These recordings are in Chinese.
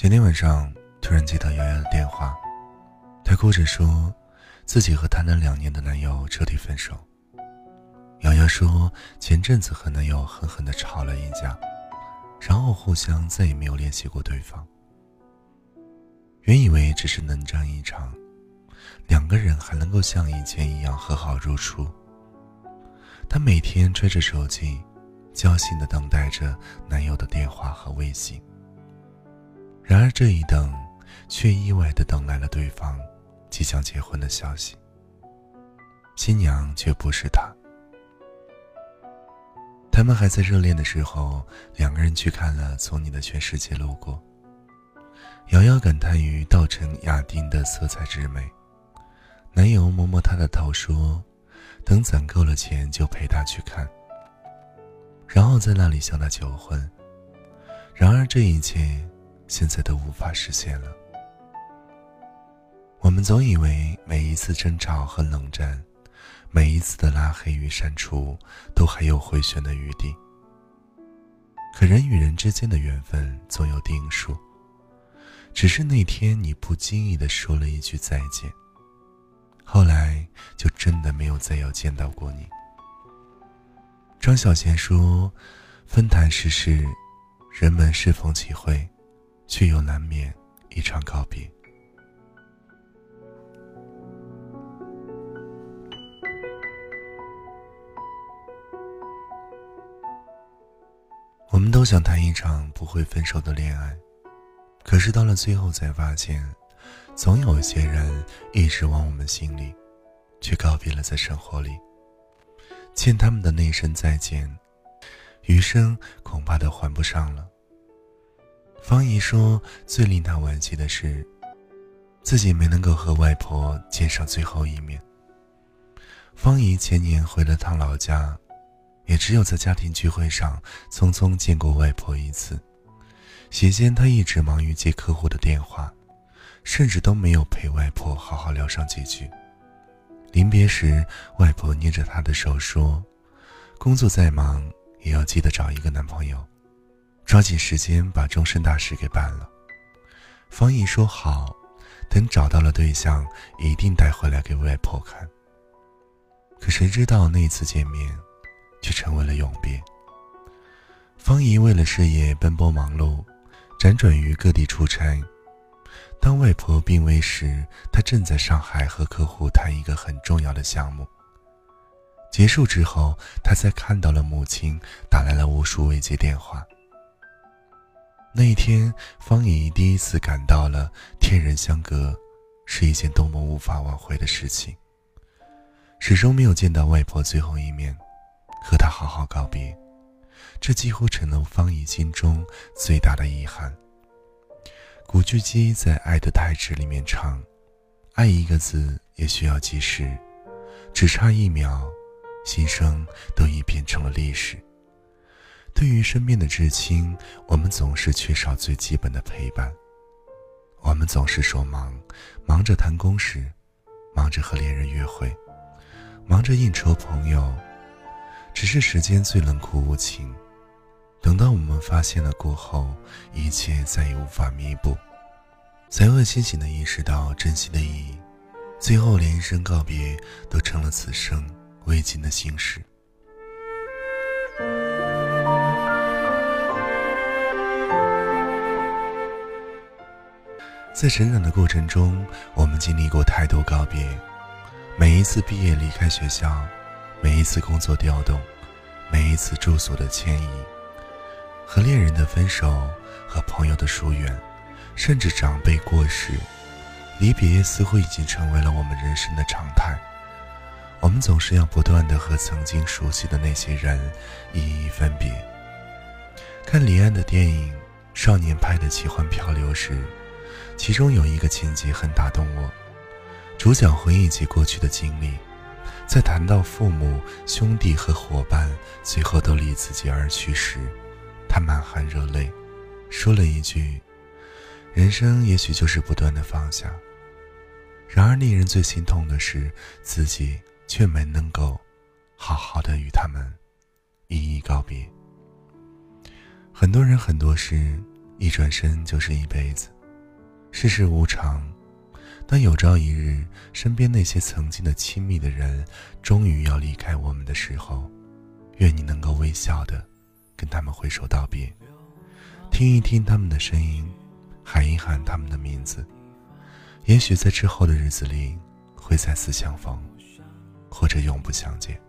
前天晚上突然接到瑶瑶的电话，她哭着说，自己和谈了两年的男友彻底分手。瑶瑶说，前阵子和男友狠狠的吵了一架，然后互相再也没有联系过对方。原以为只是冷战一场，两个人还能够像以前一样和好如初。她每天追着手机，焦心的等待着男友的电话和微信。然而这一等，却意外的等来了对方即将结婚的消息。新娘却不是他。他们还在热恋的时候，两个人去看了《从你的全世界路过》。瑶瑶感叹于稻城亚丁的色彩之美，男友摸摸她的头说：“等攒够了钱就陪她去看。”然后在那里向她求婚。然而这一切。现在都无法实现了。我们总以为每一次争吵和冷战，每一次的拉黑与删除，都还有回旋的余地。可人与人之间的缘分总有定数，只是那天你不经意的说了一句再见，后来就真的没有再有见到过你。张小娴说：“分谈世事，人们适逢其会。”却又难免一场告别。我们都想谈一场不会分手的恋爱，可是到了最后才发现，总有一些人一直往我们心里，却告别了在生活里。欠他们的那一声再见，余生恐怕都还不上了。方姨说：“最令她惋惜的是，自己没能够和外婆见上最后一面。方姨前年回了趟老家，也只有在家庭聚会上匆匆见过外婆一次。席间，她一直忙于接客户的电话，甚至都没有陪外婆好好聊上几句。临别时，外婆捏着她的手说：‘工作再忙，也要记得找一个男朋友。’”抓紧时间把终身大事给办了。方毅说好，等找到了对象，一定带回来给外婆看。可谁知道那次见面，却成为了永别。方怡为了事业奔波忙碌，辗转于各地出差。当外婆病危时，他正在上海和客户谈一个很重要的项目。结束之后，他才看到了母亲打来了无数未接电话。那一天，方怡第一次感到了天人相隔是一件多么无法挽回的事情。始终没有见到外婆最后一面，和她好好告别，这几乎成了方怡心中最大的遗憾。古巨基在《爱的太迟》里面唱：“爱一个字也需要计时，只差一秒，心声都已变成了历史。”对于身边的至亲，我们总是缺少最基本的陪伴。我们总是说忙，忙着谈公事，忙着和恋人约会，忙着应酬朋友。只是时间最冷酷无情，等到我们发现了过后，一切再也无法弥补，才会清醒的意识到珍惜的意义。最后，连一声告别都成了此生未尽的心事。在成长的过程中，我们经历过太多告别。每一次毕业离开学校，每一次工作调动，每一次住所的迁移，和恋人的分手，和朋友的疏远，甚至长辈过世，离别似乎已经成为了我们人生的常态。我们总是要不断的和曾经熟悉的那些人一一分别。看李安的电影《少年派的奇幻漂流》时。其中有一个情节很打动我，主角回忆起过去的经历，在谈到父母、兄弟和伙伴最后都离自己而去时，他满含热泪，说了一句：“人生也许就是不断的放下。”然而令人最心痛的是，自己却没能够好好的与他们一一告别。很多人很多事。一转身就是一辈子。世事无常，当有朝一日身边那些曾经的亲密的人终于要离开我们的时候，愿你能够微笑的跟他们挥手道别，听一听他们的声音，喊一喊他们的名字。也许在之后的日子里会再次相逢，或者永不相见。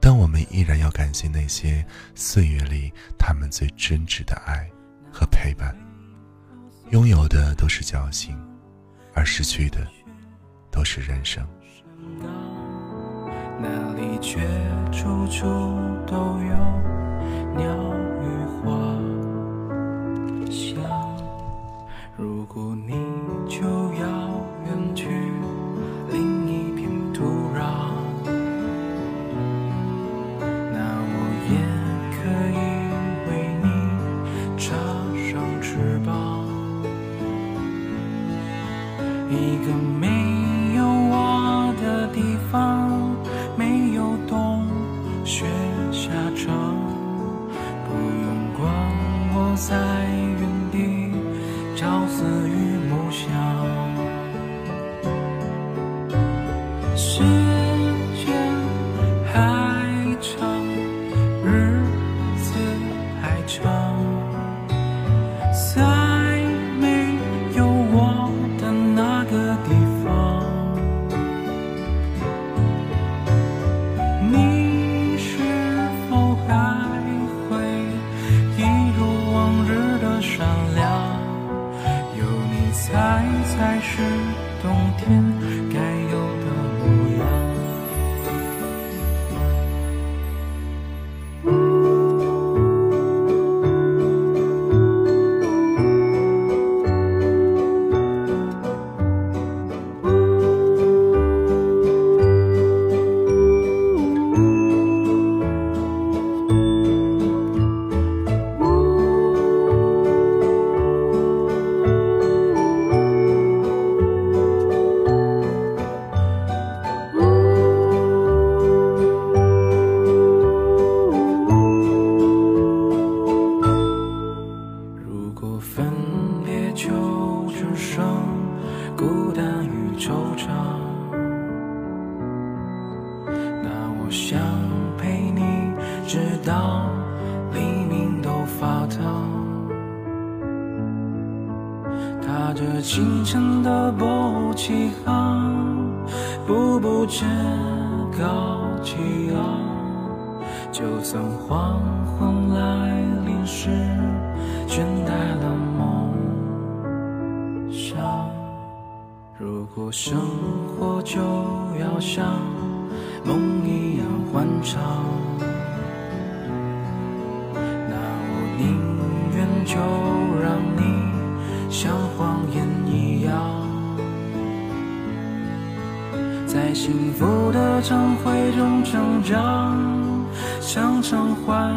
但我们依然要感谢那些岁月里他们最真挚的爱和陪伴。拥有的都是侥幸，而失去的都是人生。哪里却处处都有鸟语一个是冬天该想陪你直到黎明都发烫。踏着清晨的波起航，步步至高气昂。就算黄昏来临时，倦怠了梦想。如果生活就要像梦一样欢畅，那我宁愿就让你像谎言一样。在幸福的常会中成长，常常欢